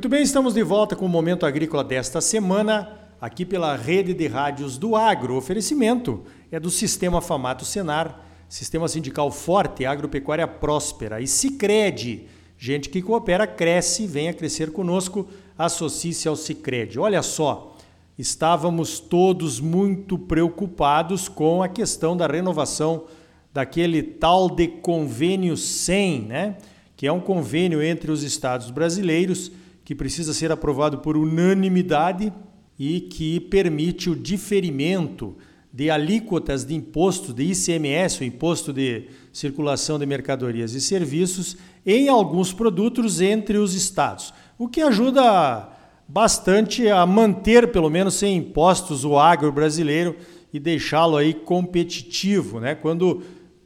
Muito bem, estamos de volta com o Momento Agrícola desta semana, aqui pela rede de rádios do Agro. O oferecimento é do Sistema Famato Senar, Sistema Sindical Forte, Agropecuária Próspera e Cicred. Gente que coopera, cresce, venha crescer conosco, associe-se ao Cicred. Olha só, estávamos todos muito preocupados com a questão da renovação daquele tal de convênio 100, né? que é um convênio entre os estados brasileiros que precisa ser aprovado por unanimidade e que permite o diferimento de alíquotas de imposto de ICMS, o imposto de circulação de mercadorias e serviços, em alguns produtos entre os estados, o que ajuda bastante a manter, pelo menos sem impostos, o agro brasileiro e deixá-lo aí competitivo, né? Quando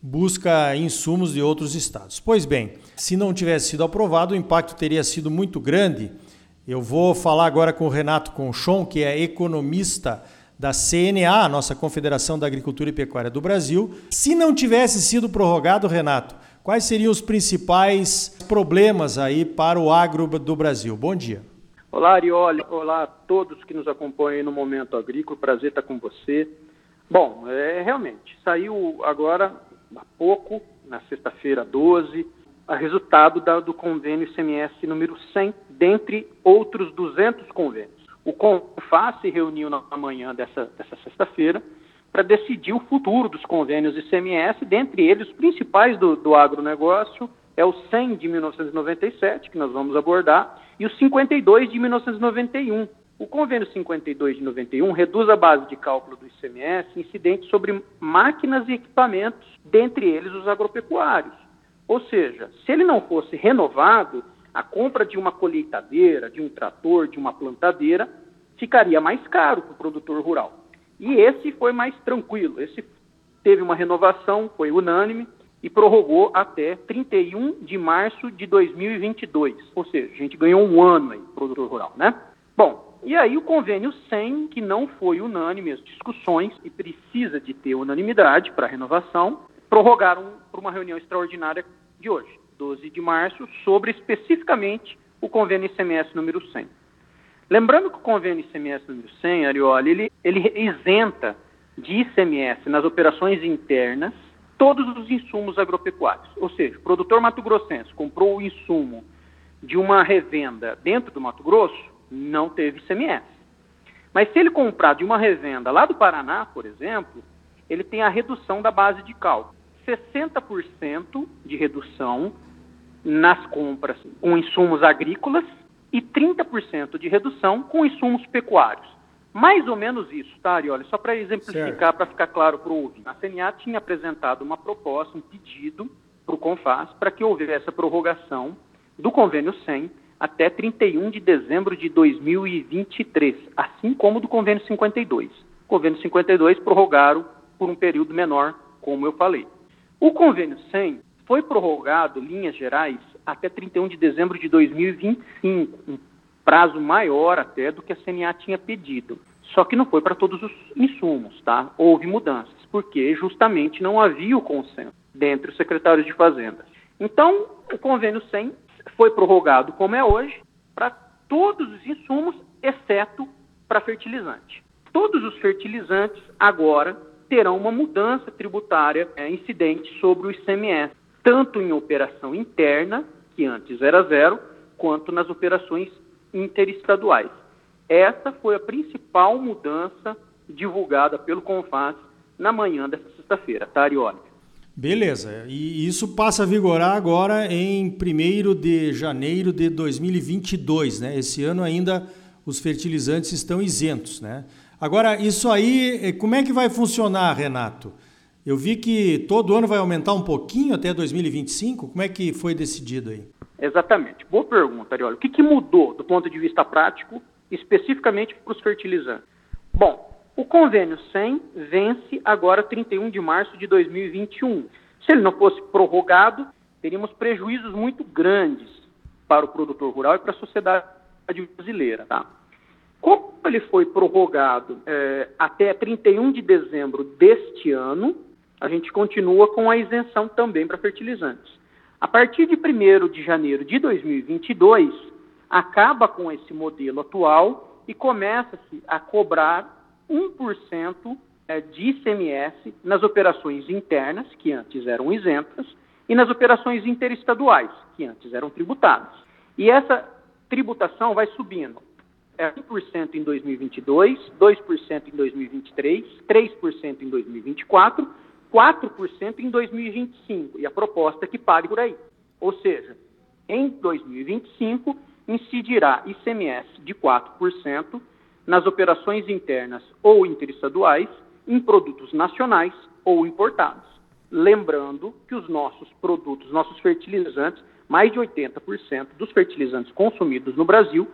busca insumos de outros estados. Pois bem, se não tivesse sido aprovado, o impacto teria sido muito grande. Eu vou falar agora com o Renato Conchon, que é economista da CNA, nossa Confederação da Agricultura e Pecuária do Brasil. Se não tivesse sido prorrogado, Renato, quais seriam os principais problemas aí para o agro do Brasil? Bom dia. Olá, Arioli. Olá a todos que nos acompanham no Momento Agrícola. Prazer estar com você. Bom, é, realmente, saiu agora há pouco, na sexta-feira 12, a resultado da, do convênio ICMS número 100, dentre outros 200 convênios. O CONFAS se reuniu na manhã dessa, dessa sexta-feira para decidir o futuro dos convênios ICMS, dentre eles os principais do, do agronegócio é o 100 de 1997, que nós vamos abordar, e o 52 de 1991, o convênio 52 de 91 reduz a base de cálculo do ICMS incidente sobre máquinas e equipamentos, dentre eles os agropecuários. Ou seja, se ele não fosse renovado, a compra de uma colheitadeira, de um trator, de uma plantadeira, ficaria mais caro para o produtor rural. E esse foi mais tranquilo. Esse teve uma renovação, foi unânime e prorrogou até 31 de março de 2022. Ou seja, a gente ganhou um ano aí, produtor rural, né? E aí o convênio 100, que não foi unânime as discussões e precisa de ter unanimidade para renovação, prorrogaram para uma reunião extraordinária de hoje, 12 de março, sobre especificamente o convênio ICMS número 100. Lembrando que o convênio ICMS número 100, Arioli, ele, ele isenta de ICMS nas operações internas todos os insumos agropecuários. Ou seja, o produtor mato-grossense comprou o insumo de uma revenda dentro do Mato Grosso, não teve ICMS. Mas se ele comprar de uma revenda lá do Paraná, por exemplo, ele tem a redução da base de cálculo. 60% de redução nas compras com insumos agrícolas e 30% de redução com insumos pecuários. Mais ou menos isso, tá, Arioli? Só para exemplificar, para ficar claro para o ouvinte. A CNA tinha apresentado uma proposta, um pedido para o CONFAS para que houvesse a prorrogação do convênio 100 até 31 de dezembro de 2023, assim como do convênio 52. O convênio 52 prorrogaram por um período menor, como eu falei. O convênio 100 foi prorrogado, linhas gerais, até 31 de dezembro de 2025, um prazo maior até do que a CNA tinha pedido. Só que não foi para todos os insumos, tá? Houve mudanças, porque justamente não havia o consenso dentre os secretários de Fazenda. Então, o convênio 100 foi prorrogado, como é hoje, para todos os insumos, exceto para fertilizante. Todos os fertilizantes agora terão uma mudança tributária é, incidente sobre o ICMS, tanto em operação interna, que antes era zero, quanto nas operações interestaduais. Essa foi a principal mudança divulgada pelo CONFAS na manhã dessa sexta-feira, tá, Arioli? Beleza, e isso passa a vigorar agora em 1 de janeiro de 2022, né? Esse ano ainda os fertilizantes estão isentos, né? Agora, isso aí, eh, como é que vai funcionar, Renato? Eu vi que todo ano vai aumentar um pouquinho até 2025, como é que foi decidido aí? Exatamente, boa pergunta, Arioli. O que, que mudou do ponto de vista prático, especificamente para os fertilizantes? Bom, o convênio 100 vence agora 31 de março de 2021. Se ele não fosse prorrogado, teríamos prejuízos muito grandes para o produtor rural e para a sociedade brasileira. Tá? Como ele foi prorrogado é, até 31 de dezembro deste ano, a gente continua com a isenção também para fertilizantes. A partir de 1 de janeiro de 2022, acaba com esse modelo atual e começa-se a cobrar 1% é, de ICMS nas operações internas, que antes eram isentas, e nas operações interestaduais, que antes eram tributadas. E essa tributação vai subindo. É 1% em 2022, 2% em 2023, 3% em 2024, 4% em 2025. E a proposta é que pare por aí. Ou seja, em 2025, incidirá ICMS de 4% nas operações internas ou interestaduais em produtos nacionais ou importados. Lembrando que os nossos produtos, nossos fertilizantes, mais de 80% dos fertilizantes consumidos no Brasil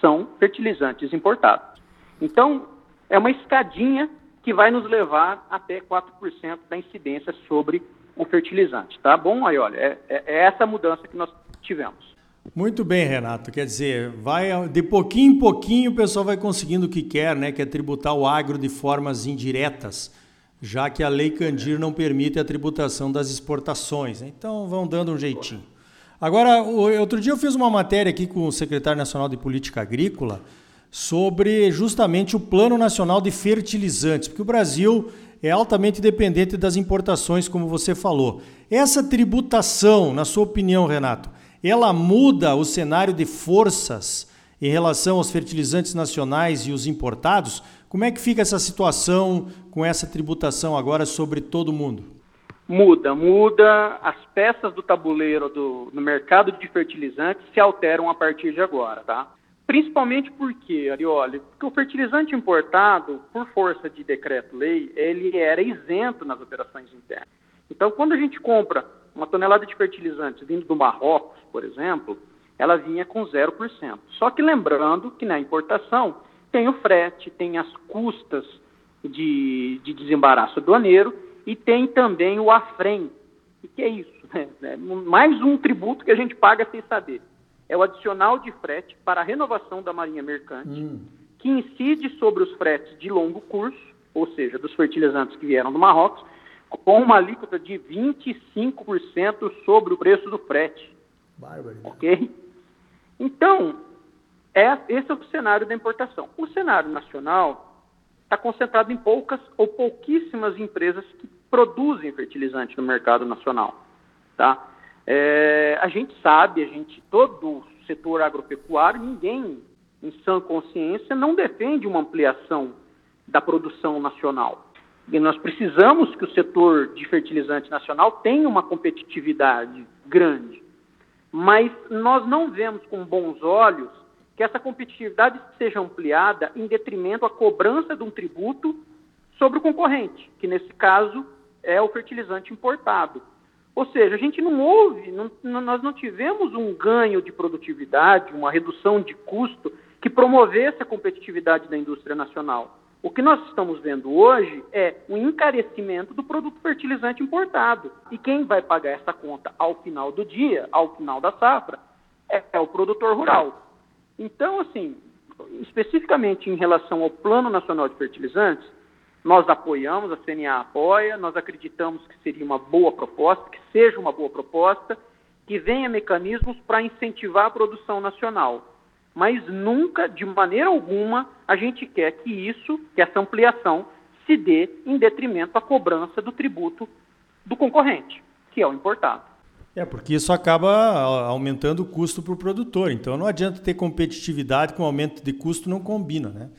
são fertilizantes importados. Então, é uma escadinha que vai nos levar até 4% da incidência sobre o fertilizante, tá bom? Aí, olha, é, é, é essa mudança que nós tivemos. Muito bem, Renato. Quer dizer, vai de pouquinho em pouquinho o pessoal vai conseguindo o que quer, né? Que é tributar o agro de formas indiretas, já que a Lei Candir não permite a tributação das exportações. Então vão dando um jeitinho. Agora, outro dia eu fiz uma matéria aqui com o secretário nacional de Política Agrícola sobre justamente o Plano Nacional de Fertilizantes, porque o Brasil é altamente dependente das importações, como você falou. Essa tributação, na sua opinião, Renato, ela muda o cenário de forças em relação aos fertilizantes nacionais e os importados? Como é que fica essa situação com essa tributação agora sobre todo mundo? Muda, muda. As peças do tabuleiro do, no mercado de fertilizantes se alteram a partir de agora, tá? Principalmente porque, Arioli, porque o fertilizante importado, por força de decreto-lei, ele era isento nas operações internas. Então, quando a gente compra uma tonelada de fertilizantes vindo do Marrocos, por exemplo, ela vinha com 0%. Só que lembrando que na importação tem o frete, tem as custas de, de desembaraço aduaneiro e tem também o AFREM. O que é isso? É mais um tributo que a gente paga sem saber. É o adicional de frete para a renovação da marinha mercante, hum. que incide sobre os fretes de longo curso, ou seja, dos fertilizantes que vieram do Marrocos, com uma alíquota de 25% sobre o preço do frete. Bárbaro. Ok? Então, é, esse é o cenário da importação. O cenário nacional está concentrado em poucas ou pouquíssimas empresas que produzem fertilizante no mercado nacional. Tá? É, a gente sabe, a gente, todo o setor agropecuário, ninguém em sã consciência não defende uma ampliação da produção nacional. E nós precisamos que o setor de fertilizante nacional tenha uma competitividade grande. Mas nós não vemos com bons olhos que essa competitividade seja ampliada em detrimento à cobrança de um tributo sobre o concorrente, que nesse caso é o fertilizante importado. Ou seja, a gente não houve, não, nós não tivemos um ganho de produtividade, uma redução de custo que promovesse a competitividade da indústria nacional. O que nós estamos vendo hoje é o encarecimento do produto fertilizante importado. E quem vai pagar essa conta ao final do dia, ao final da safra, é, é o produtor rural. Então, assim, especificamente em relação ao Plano Nacional de Fertilizantes, nós apoiamos, a CNA apoia, nós acreditamos que seria uma boa proposta, que seja uma boa proposta, que venha mecanismos para incentivar a produção nacional mas nunca, de maneira alguma, a gente quer que isso, que essa ampliação, se dê em detrimento à cobrança do tributo do concorrente, que é o importado. É, porque isso acaba aumentando o custo para o produtor. Então não adianta ter competitividade com aumento de custo, não combina, né?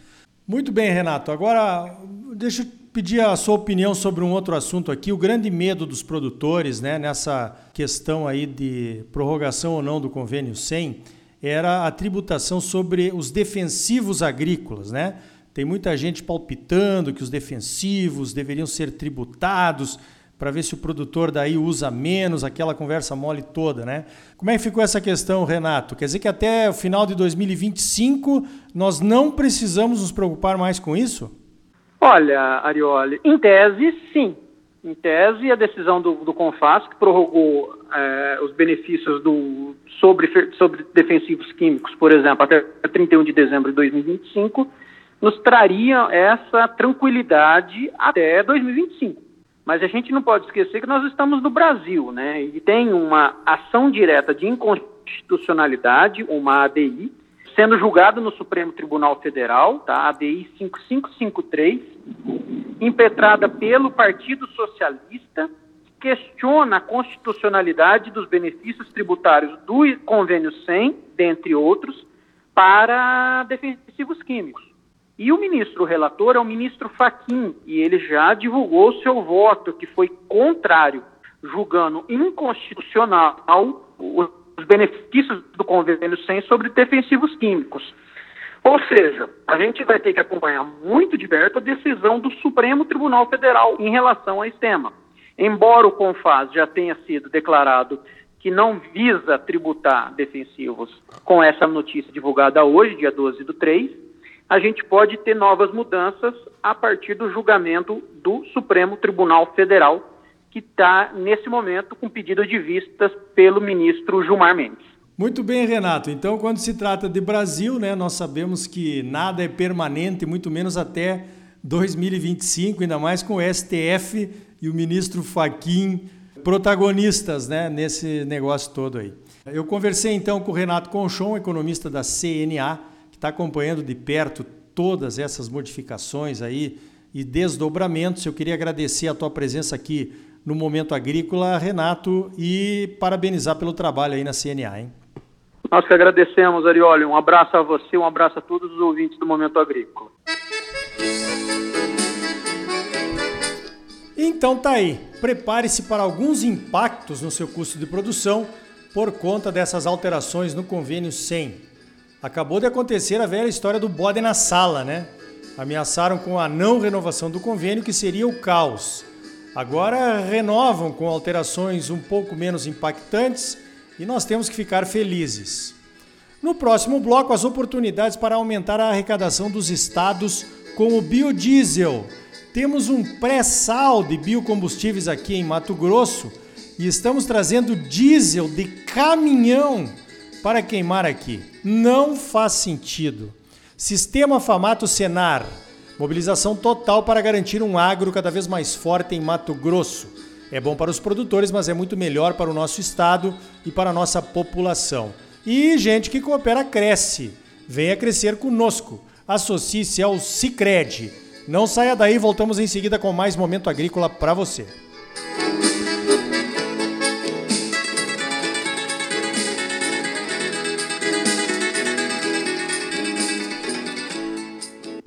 Muito bem, Renato. Agora, deixa eu pedir a sua opinião sobre um outro assunto aqui. O grande medo dos produtores, né, nessa questão aí de prorrogação ou não do convênio 100, era a tributação sobre os defensivos agrícolas, né? Tem muita gente palpitando que os defensivos deveriam ser tributados para ver se o produtor daí usa menos, aquela conversa mole toda, né? Como é que ficou essa questão, Renato? Quer dizer que até o final de 2025 nós não precisamos nos preocupar mais com isso? Olha, Arioli, em tese, sim. Em tese, a decisão do, do CONFAS, que prorrogou é, os benefícios do, sobre, sobre defensivos químicos, por exemplo, até 31 de dezembro de 2025, nos traria essa tranquilidade até 2025. Mas a gente não pode esquecer que nós estamos no Brasil, né? E tem uma ação direta de inconstitucionalidade, uma ADI, sendo julgado no Supremo Tribunal Federal, tá? ADI 5553, impetrada pelo Partido Socialista, questiona a constitucionalidade dos benefícios tributários do convênio 100, dentre outros, para defensivos químicos. E o ministro relator é o ministro Faquim, e ele já divulgou seu voto, que foi contrário, julgando inconstitucional os benefícios do convênio 100 sobre defensivos químicos. Ou seja, a gente vai ter que acompanhar muito de perto a decisão do Supremo Tribunal Federal em relação a esse tema. Embora o CONFAS já tenha sido declarado que não visa tributar defensivos com essa notícia divulgada hoje, dia 12 do 3, a gente pode ter novas mudanças a partir do julgamento do Supremo Tribunal Federal, que está, nesse momento, com pedido de vistas pelo ministro Gilmar Mendes. Muito bem, Renato. Então, quando se trata de Brasil, né, nós sabemos que nada é permanente, muito menos até 2025, ainda mais com o STF e o ministro Faquim protagonistas né, nesse negócio todo aí. Eu conversei então com o Renato Conchon, economista da CNA, que está acompanhando de perto todas essas modificações aí e desdobramentos. Eu queria agradecer a tua presença aqui no Momento Agrícola, Renato, e parabenizar pelo trabalho aí na CNA, hein? Nós que agradecemos, Arioli. Um abraço a você, um abraço a todos os ouvintes do Momento Agrícola. Então tá aí. Prepare-se para alguns impactos no seu custo de produção por conta dessas alterações no convênio 100. Acabou de acontecer a velha história do bode na sala, né? Ameaçaram com a não renovação do convênio, que seria o caos. Agora renovam com alterações um pouco menos impactantes e nós temos que ficar felizes. No próximo bloco, as oportunidades para aumentar a arrecadação dos estados com o biodiesel. Temos um pré-sal de biocombustíveis aqui em Mato Grosso e estamos trazendo diesel de caminhão para queimar aqui. Não faz sentido. Sistema Famato Senar. Mobilização total para garantir um agro cada vez mais forte em Mato Grosso. É bom para os produtores, mas é muito melhor para o nosso estado e para a nossa população. E gente que coopera cresce. Venha crescer conosco. Associe-se ao Cicred. Não saia daí, voltamos em seguida com mais momento agrícola para você.